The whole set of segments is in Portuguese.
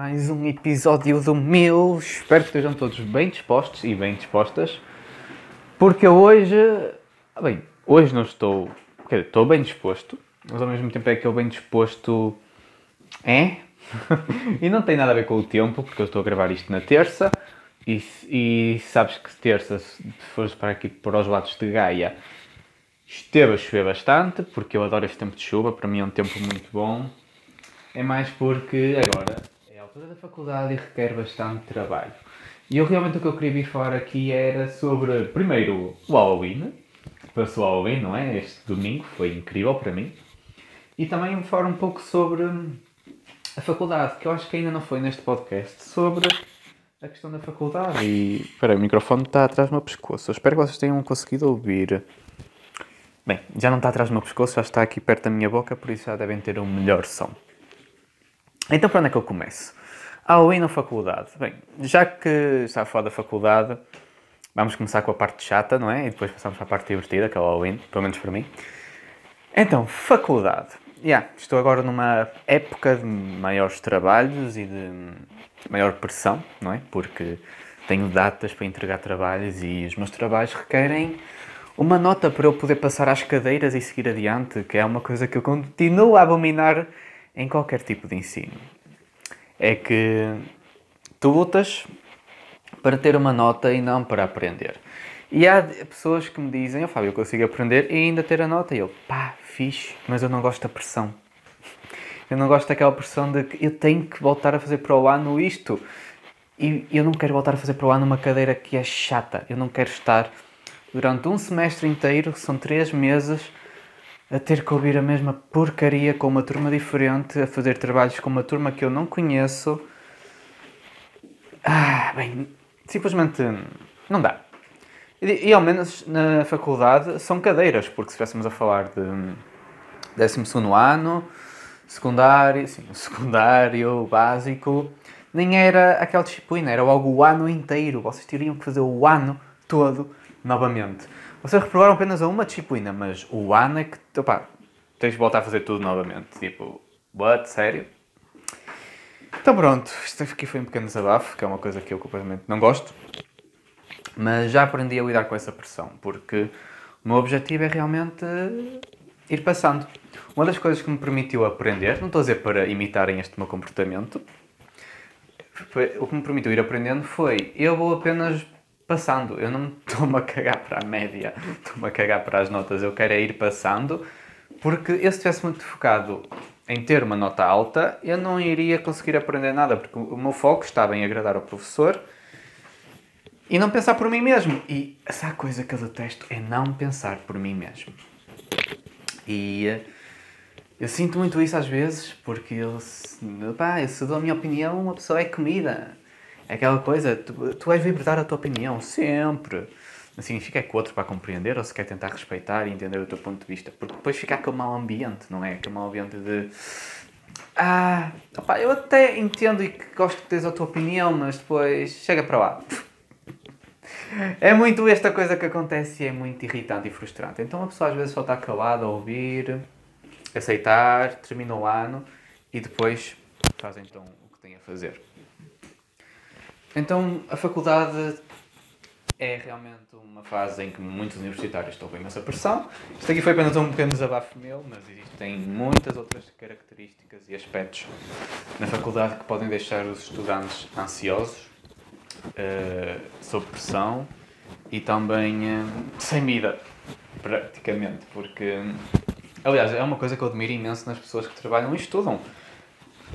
Mais um episódio do meu. Espero que estejam todos bem dispostos e bem dispostas. Porque hoje. ah, Bem, hoje não estou. Quer dizer, estou bem disposto, mas ao mesmo tempo é que eu bem disposto. É? e não tem nada a ver com o tempo, porque eu estou a gravar isto na terça. E, e sabes que terça, se fores para aqui para os lados de Gaia, esteve a chover bastante, porque eu adoro este tempo de chuva, para mim é um tempo muito bom. É mais porque agora altura da faculdade e requer bastante trabalho. E eu realmente o que eu queria vir falar aqui era sobre, primeiro, o Halloween. Passou o Halloween, não é? Este domingo foi incrível para mim. E também falar um pouco sobre a faculdade, que eu acho que ainda não foi neste podcast, sobre a questão da faculdade. E, espera o microfone está atrás do meu pescoço. Eu espero que vocês tenham conseguido ouvir. Bem, já não está atrás do meu pescoço, já está aqui perto da minha boca, por isso já devem ter um melhor som. Então, para onde é que eu começo? Halloween na faculdade. Bem, já que está a falar da faculdade, vamos começar com a parte chata, não é? E depois passamos para a parte divertida, que é o Halloween, pelo menos para mim. Então, faculdade. Yeah, estou agora numa época de maiores trabalhos e de maior pressão, não é? Porque tenho datas para entregar trabalhos e os meus trabalhos requerem uma nota para eu poder passar às cadeiras e seguir adiante, que é uma coisa que eu continuo a abominar em qualquer tipo de ensino. É que tu lutas para ter uma nota e não para aprender. E há pessoas que me dizem, oh, Fábio, eu consigo aprender e ainda ter a nota. E eu, pá, fixe, mas eu não gosto da pressão. Eu não gosto daquela pressão de que eu tenho que voltar a fazer para o ano isto. E eu não quero voltar a fazer para o ano uma cadeira que é chata. Eu não quero estar durante um semestre inteiro, que são três meses, a ter que ouvir a mesma porcaria com uma turma diferente, a fazer trabalhos com uma turma que eu não conheço. Ah, bem, simplesmente não dá. E, e ao menos na faculdade são cadeiras, porque se estivéssemos a falar de 12 ano, secundário, sim, secundário, básico, nem era aquela disciplina, era logo o ano inteiro. Vocês teriam que fazer o ano todo novamente. Vocês reprovaram apenas a uma disciplina, mas o ano é que, opá, tens de voltar a fazer tudo novamente. Tipo, what? Sério? Então pronto, isto aqui foi um pequeno desabafo, que é uma coisa que eu completamente não gosto. Mas já aprendi a lidar com essa pressão, porque o meu objetivo é realmente ir passando. Uma das coisas que me permitiu aprender, não estou a dizer para imitarem este meu comportamento, foi- o que me permitiu ir aprendendo foi eu vou apenas passando, eu não estou-me a cagar para a média, estou-me a cagar para as notas, eu quero é ir passando, porque eu se estivesse muito focado em ter uma nota alta, eu não iria conseguir aprender nada, porque o meu foco estava em agradar ao professor e não pensar por mim mesmo. E essa coisa que eu detesto é não pensar por mim mesmo. E eh, eu sinto muito isso às vezes, porque eu, pá, eu se dou a minha opinião, uma pessoa é comida. É aquela coisa, tu, tu vais vir dar a tua opinião, sempre. Não significa que o outro vai compreender ou se quer tentar respeitar e entender o teu ponto de vista. Porque depois fica aquele mau ambiente, não é? Aquele mau ambiente de. Ah, opá, eu até entendo e que gosto que tens a tua opinião, mas depois chega para lá. É muito esta coisa que acontece e é muito irritante e frustrante. Então a pessoa às vezes só está calada a ouvir, aceitar, termina o ano e depois faz então o que tem a fazer. Então a faculdade é realmente uma fase em que muitos universitários estão com imensa pressão. Isto aqui foi apenas um pequeno desabafo meu, mas existem muitas outras características e aspectos na faculdade que podem deixar os estudantes ansiosos, eh, sob pressão e também eh, sem vida, praticamente, porque, aliás, é uma coisa que eu admiro imenso nas pessoas que trabalham e estudam,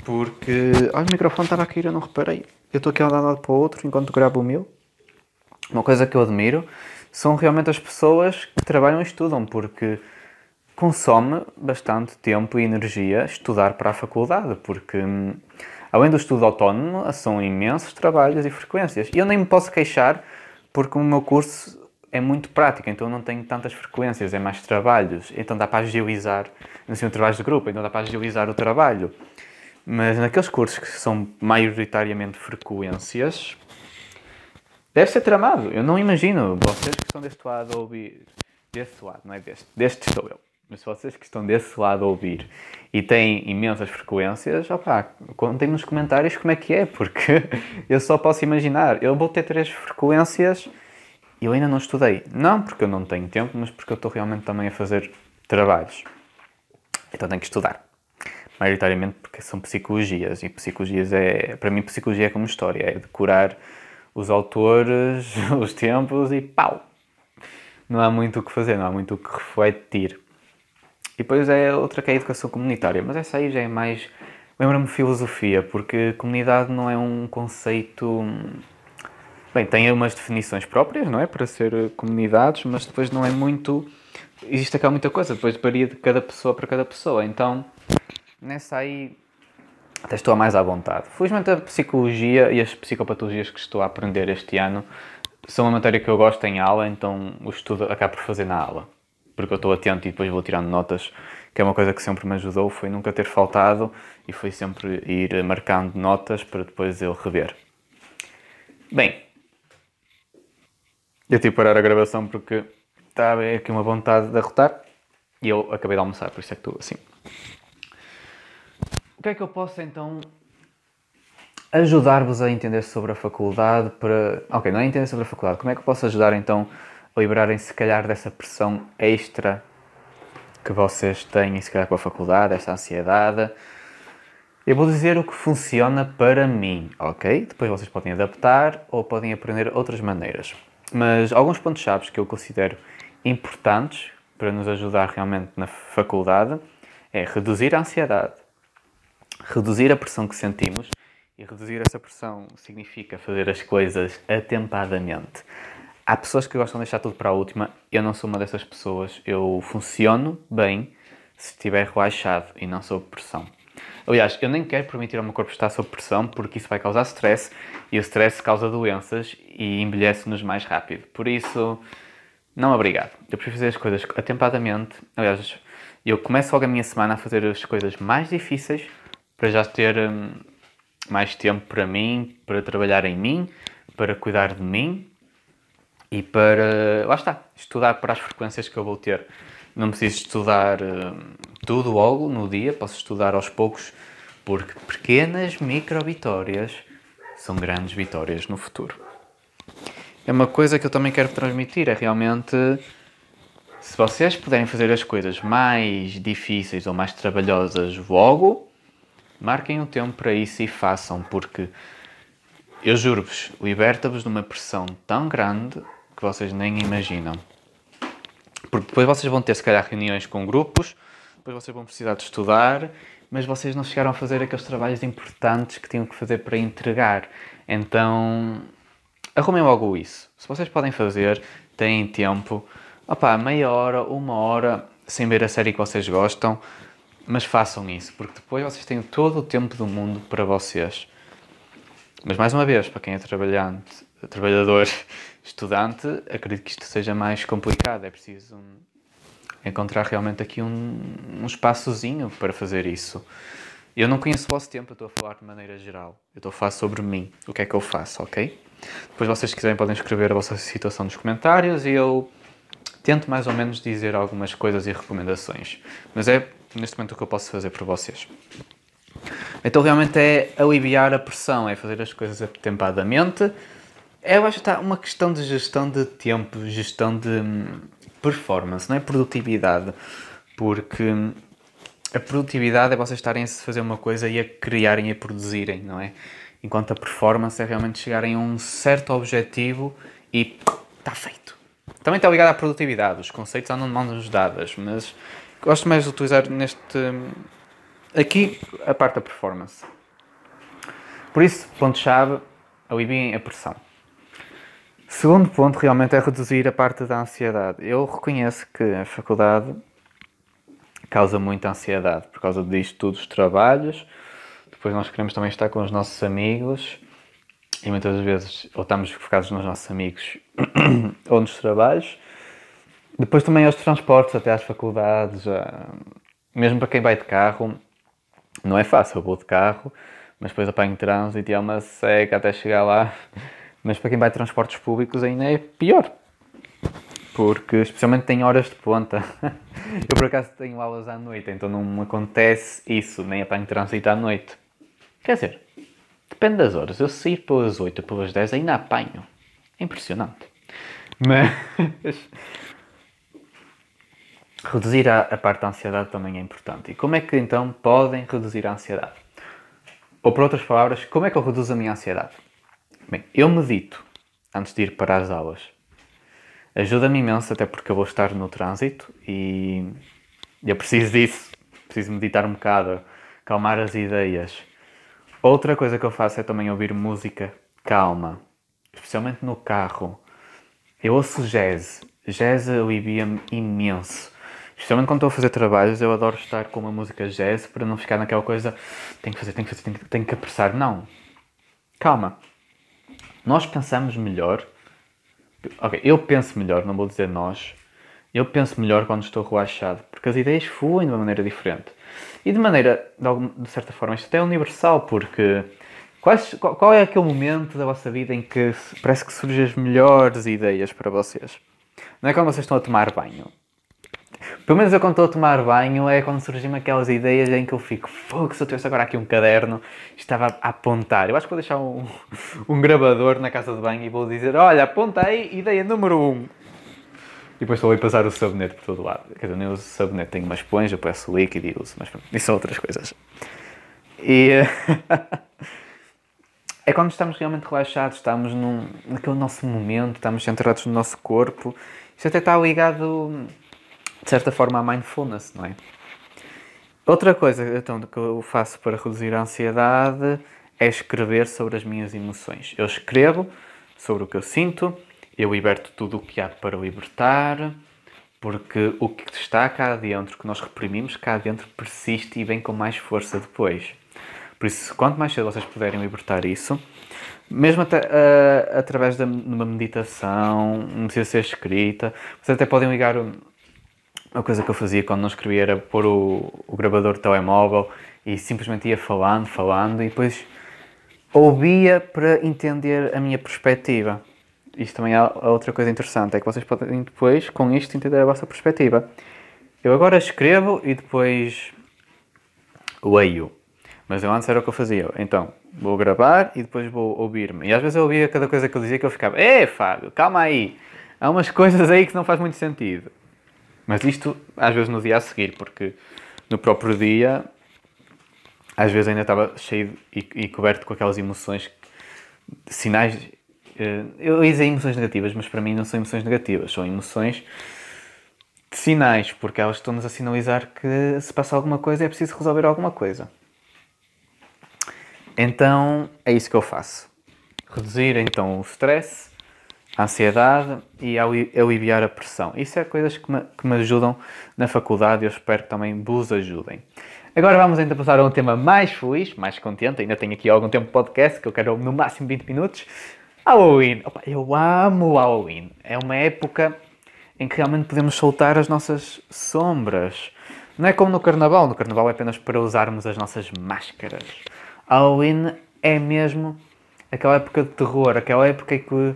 porque, olha, o microfone estava a cair, eu não reparei, eu estou aqui a andar de lado para o outro enquanto gravo o meu, uma coisa que eu admiro são realmente as pessoas que trabalham e estudam, porque consome bastante tempo e energia estudar para a faculdade, porque hum, além do estudo autónomo, são imensos trabalhos e frequências. E eu nem me posso queixar, porque o meu curso é muito prático, então não tenho tantas frequências, é mais trabalhos, então dá para agilizar, não sei, um trabalho de grupo, então dá para agilizar o trabalho. Mas naqueles cursos que são maioritariamente frequências, deve ser tramado. Eu não imagino vocês que estão deste lado a ouvir. Deste lado, não é deste. Deste estou eu. Mas vocês que estão desse lado a ouvir e têm imensas frequências, opá, contem nos comentários como é que é, porque eu só posso imaginar. Eu vou ter três frequências e eu ainda não estudei. Não porque eu não tenho tempo, mas porque eu estou realmente também a fazer trabalhos. Então tenho que estudar. Maioritariamente porque são psicologias e psicologias é, para mim, psicologia é como história, é decorar os autores, os tempos e pau! Não há muito o que fazer, não há muito o que refletir. E depois é outra que é a educação comunitária, mas essa aí já é mais. Lembra-me filosofia, porque comunidade não é um conceito. Bem, tem umas definições próprias, não é? Para ser comunidades, mas depois não é muito. Existe aquela muita coisa, depois varia de cada pessoa para cada pessoa. Então, nessa aí. Até estou mais à vontade. Felizmente a psicologia e as psicopatologias que estou a aprender este ano são uma matéria que eu gosto em aula, então o estudo acabo por fazer na aula porque eu estou atento e depois vou tirando notas, que é uma coisa que sempre me ajudou, foi nunca ter faltado e foi sempre ir marcando notas para depois eu rever. Bem, eu tive que parar a gravação porque estava aqui uma vontade de arrotar e eu acabei de almoçar, por isso é que estou assim. Que é que eu posso então ajudar-vos a entender sobre a faculdade para. Ok, não é entender sobre a faculdade, como é que eu posso ajudar então liberarem se calhar dessa pressão extra que vocês têm, se calhar com a faculdade, esta ansiedade. Eu vou dizer o que funciona para mim, ok? Depois vocês podem adaptar ou podem aprender outras maneiras. Mas alguns pontos-chave que eu considero importantes para nos ajudar realmente na faculdade é reduzir a ansiedade, reduzir a pressão que sentimos e reduzir essa pressão significa fazer as coisas atempadamente. Há pessoas que gostam de deixar tudo para a última. Eu não sou uma dessas pessoas. Eu funciono bem se estiver relaxado e não sob pressão. Aliás, eu nem quero permitir ao meu corpo estar sob pressão porque isso vai causar stress e o stress causa doenças e envelhece-nos mais rápido. Por isso, não obrigado. Eu prefiro fazer as coisas atempadamente. Aliás, eu começo logo a minha semana a fazer as coisas mais difíceis para já ter hum, mais tempo para mim, para trabalhar em mim, para cuidar de mim e para, lá está, estudar para as frequências que eu vou ter. Não preciso estudar uh, tudo logo no dia, posso estudar aos poucos, porque pequenas micro-vitórias são grandes vitórias no futuro. É uma coisa que eu também quero transmitir, é realmente se vocês puderem fazer as coisas mais difíceis ou mais trabalhosas logo, marquem um tempo para isso e façam, porque eu juro-vos, liberta-vos de uma pressão tão grande que vocês nem imaginam. Porque depois vocês vão ter, se calhar, reuniões com grupos, depois vocês vão precisar de estudar, mas vocês não chegaram a fazer aqueles trabalhos importantes que tinham que fazer para entregar. Então, arrumem logo isso. Se vocês podem fazer, têm tempo, opá, meia hora, uma hora, sem ver a série que vocês gostam, mas façam isso, porque depois vocês têm todo o tempo do mundo para vocês. Mas mais uma vez, para quem é trabalhante, trabalhador estudante, acredito que isto seja mais complicado. É preciso encontrar realmente aqui um, um espaçozinho para fazer isso. Eu não conheço o vosso tempo, eu estou a falar de maneira geral. Eu estou a falar sobre mim, o que é que eu faço, ok? Depois, vocês quiserem, podem escrever a vossa situação nos comentários e eu tento mais ou menos dizer algumas coisas e recomendações. Mas é neste momento o que eu posso fazer por vocês. Então, realmente é aliviar a pressão, é fazer as coisas atempadamente eu acho que está uma questão de gestão de tempo, gestão de hum, performance, não é produtividade. Porque hum, a produtividade é vocês estarem a fazer uma coisa e a criarem e a produzirem, não é? Enquanto a performance é realmente chegarem a um certo objetivo e está feito. Também está ligado à produtividade, os conceitos andam de mãos dadas, mas gosto mais de utilizar neste. Aqui a parte da performance. Por isso, ponto-chave, aliviem a pressão. Segundo ponto, realmente, é reduzir a parte da ansiedade. Eu reconheço que a faculdade causa muita ansiedade por causa disto tudo, os trabalhos. Depois nós queremos também estar com os nossos amigos e muitas vezes ou estamos focados nos nossos amigos ou nos trabalhos. Depois também aos transportes até às faculdades, mesmo para quem vai de carro, não é fácil. Eu vou de carro, mas depois apanho trânsito e é uma seca até chegar lá. Mas para quem vai de transportes públicos ainda é pior. Porque especialmente tem horas de ponta. Eu por acaso tenho aulas à noite, então não me acontece isso, nem apanho trânsito à noite. Quer dizer, depende das horas. Eu sair pelas 8 ou pelas 10 ainda apanho. É impressionante. Mas reduzir a, a parte da ansiedade também é importante. E como é que então podem reduzir a ansiedade? Ou por outras palavras, como é que eu reduzo a minha ansiedade? Bem, eu medito antes de ir para as aulas. Ajuda-me imenso, até porque eu vou estar no trânsito e eu preciso disso. Preciso meditar um bocado, calmar as ideias. Outra coisa que eu faço é também ouvir música calma, especialmente no carro. Eu ouço jazz. Jazz alivia-me imenso. Especialmente quando estou a fazer trabalhos, eu adoro estar com uma música jazz para não ficar naquela coisa tenho que fazer, tenho que fazer, tenho que, tenho que apressar. Não. Calma. Nós pensamos melhor. Ok, eu penso melhor, não vou dizer nós. Eu penso melhor quando estou relaxado, porque as ideias fluem de uma maneira diferente. E de maneira, de, alguma, de certa forma, isto até é universal, porque quais, qual, qual é aquele momento da vossa vida em que parece que surgem as melhores ideias para vocês? Não é quando vocês estão a tomar banho. Pelo menos eu quando estou a tomar banho é quando surgem aquelas ideias em que eu fico, fogo, se eu tivesse agora aqui um caderno, estava a apontar. Eu acho que vou deixar um, um gravador na casa de banho e vou dizer, olha, apontei, ideia número 1. Um. E depois vou passar o sabonete por todo lado. Quer dizer, nem uso sabonete, tenho uma esponja, peço líquido e uso, mas isso são outras coisas. E é quando estamos realmente relaxados, estamos num, naquele nosso momento, estamos centrados no nosso corpo. Isto até está ligado de certa forma, a mindfulness, não é? Outra coisa então, que eu faço para reduzir a ansiedade é escrever sobre as minhas emoções. Eu escrevo sobre o que eu sinto, eu liberto tudo o que há para libertar, porque o que está cá dentro, que nós reprimimos cá dentro, persiste e vem com mais força depois. Por isso, quanto mais cedo vocês puderem libertar isso, mesmo até, uh, através de uma meditação, não precisa ser escrita, vocês até podem ligar uma coisa que eu fazia quando não escrevia era pôr o, o gravador do telemóvel e simplesmente ia falando, falando e depois ouvia para entender a minha perspectiva. Isto também é outra coisa interessante, é que vocês podem depois, com isto, entender a vossa perspectiva. Eu agora escrevo e depois leio. Mas eu antes era o que eu fazia. Então, vou gravar e depois vou ouvir-me. E às vezes eu ouvia cada coisa que eu dizia que eu ficava, é Fábio, calma aí. Há umas coisas aí que não faz muito sentido. Mas isto às vezes no dia a seguir, porque no próprio dia às vezes ainda estava cheio e, e coberto com aquelas emoções, sinais. Eh, eu ia dizer emoções negativas, mas para mim não são emoções negativas, são emoções de sinais, porque elas estão-nos a sinalizar que se passa alguma coisa é preciso resolver alguma coisa. Então é isso que eu faço. Reduzir então o stress ansiedade e aliviar a pressão. Isso é coisas que me, que me ajudam na faculdade e eu espero que também vos ajudem. Agora vamos então passar a um tema mais feliz, mais contente. Ainda tenho aqui algum tempo de podcast que eu quero no máximo 20 minutos. Halloween. Opa, eu amo Halloween. É uma época em que realmente podemos soltar as nossas sombras. Não é como no Carnaval. No Carnaval é apenas para usarmos as nossas máscaras. Halloween é mesmo aquela época de terror, aquela época em que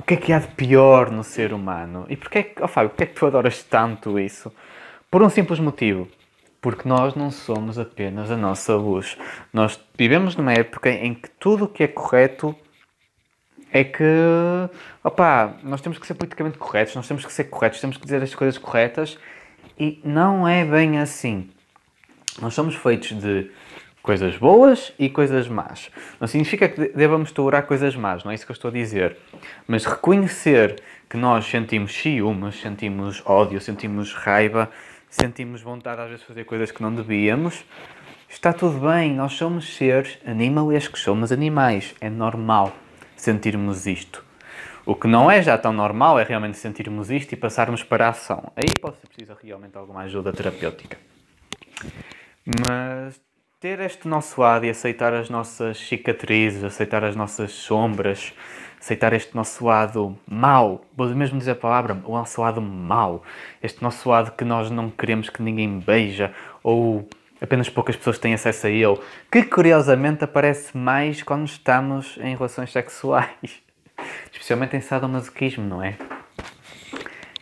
o que é que há de pior no ser humano? E porquê, que, oh Fábio, porquê é que tu adoras tanto isso? Por um simples motivo. Porque nós não somos apenas a nossa luz. Nós vivemos numa época em que tudo o que é correto é que, opá, nós temos que ser politicamente corretos, nós temos que ser corretos, temos que dizer as coisas corretas e não é bem assim. Nós somos feitos de coisas boas e coisas más. Não significa que devamos tolerar coisas más, não é isso que eu estou a dizer. Mas reconhecer que nós sentimos ciúmes, sentimos ódio, sentimos raiva, sentimos vontade às vezes de fazer coisas que não devíamos, está tudo bem. Nós somos seres animalescos, somos animais. É normal sentirmos isto. O que não é já tão normal é realmente sentirmos isto e passarmos para a ação. Aí pode ser preciso realmente alguma ajuda terapêutica. Mas ter este nosso lado e aceitar as nossas cicatrizes, aceitar as nossas sombras, aceitar este nosso lado mau, vou mesmo dizer a palavra, o nosso lado mau, este nosso lado que nós não queremos que ninguém beija ou apenas poucas pessoas têm acesso a ele, que curiosamente aparece mais quando estamos em relações sexuais, especialmente em sadomasoquismo, não é?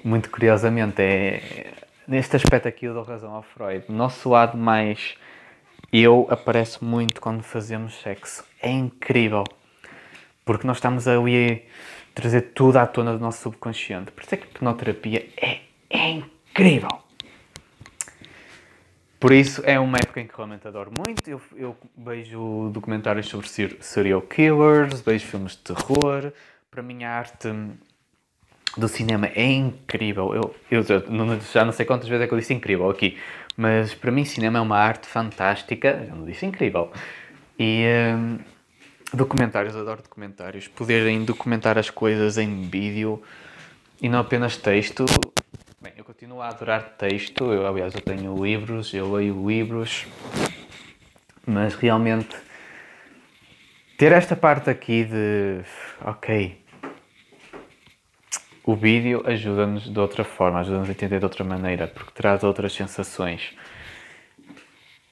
Muito curiosamente, é neste aspecto aqui eu dou razão ao Freud. Nosso lado mais eu aparece muito quando fazemos sexo. É incrível. Porque nós estamos ali a trazer tudo à tona do nosso subconsciente. Por isso é que a hipnoterapia é, é incrível. Por isso é uma época em que realmente adoro muito. Eu, eu vejo documentários sobre serial killers, vejo filmes de terror. Para mim a arte do cinema é incrível. Eu, eu já não sei quantas vezes é que eu disse incrível aqui, mas para mim cinema é uma arte fantástica. Já não disse incrível. E hum, documentários, adoro documentários. Poderem documentar as coisas em vídeo e não apenas texto Bem, eu continuo a adorar texto, eu, aliás, eu tenho livros, eu leio livros, mas realmente ter esta parte aqui de, ok, o vídeo ajuda-nos de outra forma, ajuda-nos a entender de outra maneira, porque traz outras sensações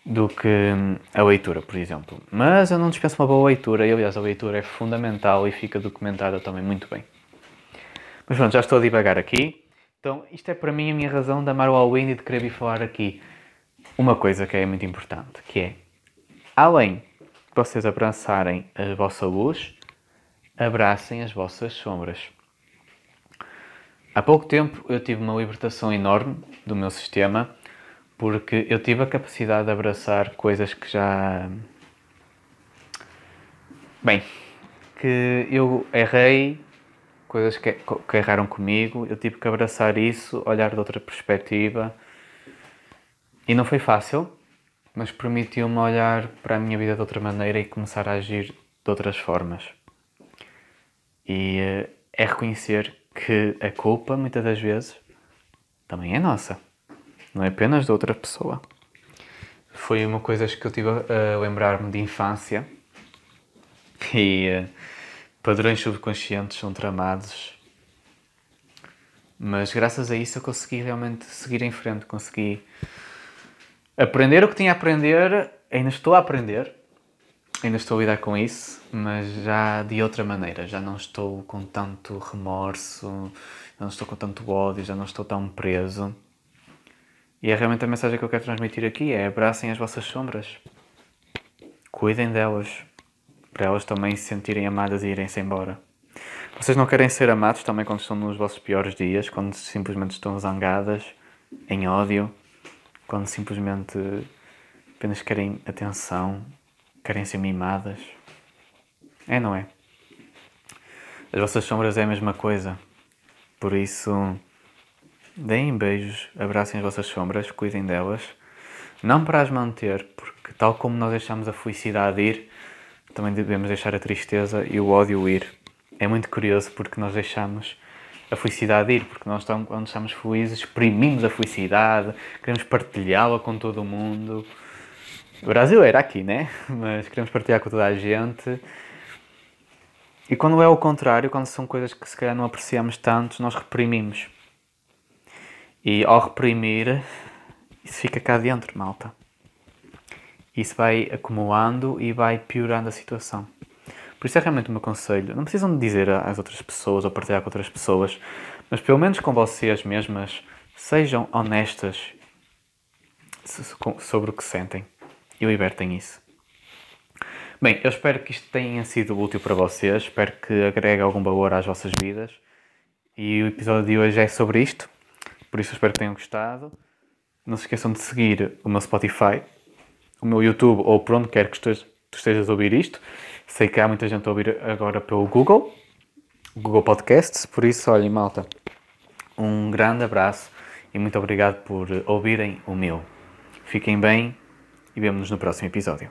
do que a leitura, por exemplo. Mas eu não dispenso uma boa leitura, e aliás, a leitura é fundamental e fica documentada também muito bem. Mas pronto, já estou a divagar aqui. Então, isto é para mim a minha razão de amar o Halloween e de querer vir falar aqui uma coisa que é muito importante, que é, além de vocês abraçarem a vossa luz, abracem as vossas sombras. Há pouco tempo eu tive uma libertação enorme do meu sistema, porque eu tive a capacidade de abraçar coisas que já... Bem, que eu errei coisas que, que erraram comigo, eu tive que abraçar isso, olhar de outra perspectiva. E não foi fácil, mas permitiu-me olhar para a minha vida de outra maneira e começar a agir de outras formas. E uh, é reconhecer que a culpa, muitas das vezes, também é nossa, não é apenas de outra pessoa. Foi uma coisa que eu tive a lembrar-me de infância e. Uh, padrões subconscientes são tramados. Mas graças a isso eu consegui realmente seguir em frente, consegui aprender o que tinha a aprender, ainda estou a aprender, ainda estou a lidar com isso, mas já de outra maneira, já não estou com tanto remorso, não estou com tanto ódio, já não estou tão preso. E é realmente a mensagem que eu quero transmitir aqui é abracem as vossas sombras. Cuidem delas para elas também se sentirem amadas e irem-se embora. Vocês não querem ser amados também quando estão nos vossos piores dias, quando simplesmente estão zangadas, em ódio, quando simplesmente apenas querem atenção, querem ser mimadas? É, não é? As vossas sombras é a mesma coisa. Por isso, deem beijos, abracem as vossas sombras, cuidem delas. Não para as manter, porque tal como nós deixamos a felicidade ir, também devemos deixar a tristeza e o ódio ir. É muito curioso porque nós deixamos a felicidade ir, porque nós quando estamos felizes exprimimos a felicidade, queremos partilhá-la com todo o mundo. O Brasil era aqui, né? Mas queremos partilhar com toda a gente. E quando é o contrário, quando são coisas que se calhar não apreciamos tanto, nós reprimimos. E ao reprimir, isso fica cá dentro, malta isso vai acumulando e vai piorando a situação. Por isso é realmente o meu conselho. Não precisam de dizer às outras pessoas ou partilhar com outras pessoas, mas pelo menos com vocês mesmas, sejam honestas sobre o que sentem e libertem isso. Bem, eu espero que isto tenha sido útil para vocês, espero que agregue algum valor às vossas vidas. E o episódio de hoje é sobre isto, por isso espero que tenham gostado. Não se esqueçam de seguir o meu Spotify, o meu YouTube ou por onde quer que tu estejas a ouvir isto. Sei que há muita gente a ouvir agora pelo Google, Google Podcasts, por isso, olhem, malta, um grande abraço e muito obrigado por ouvirem o meu. Fiquem bem e vemo-nos no próximo episódio.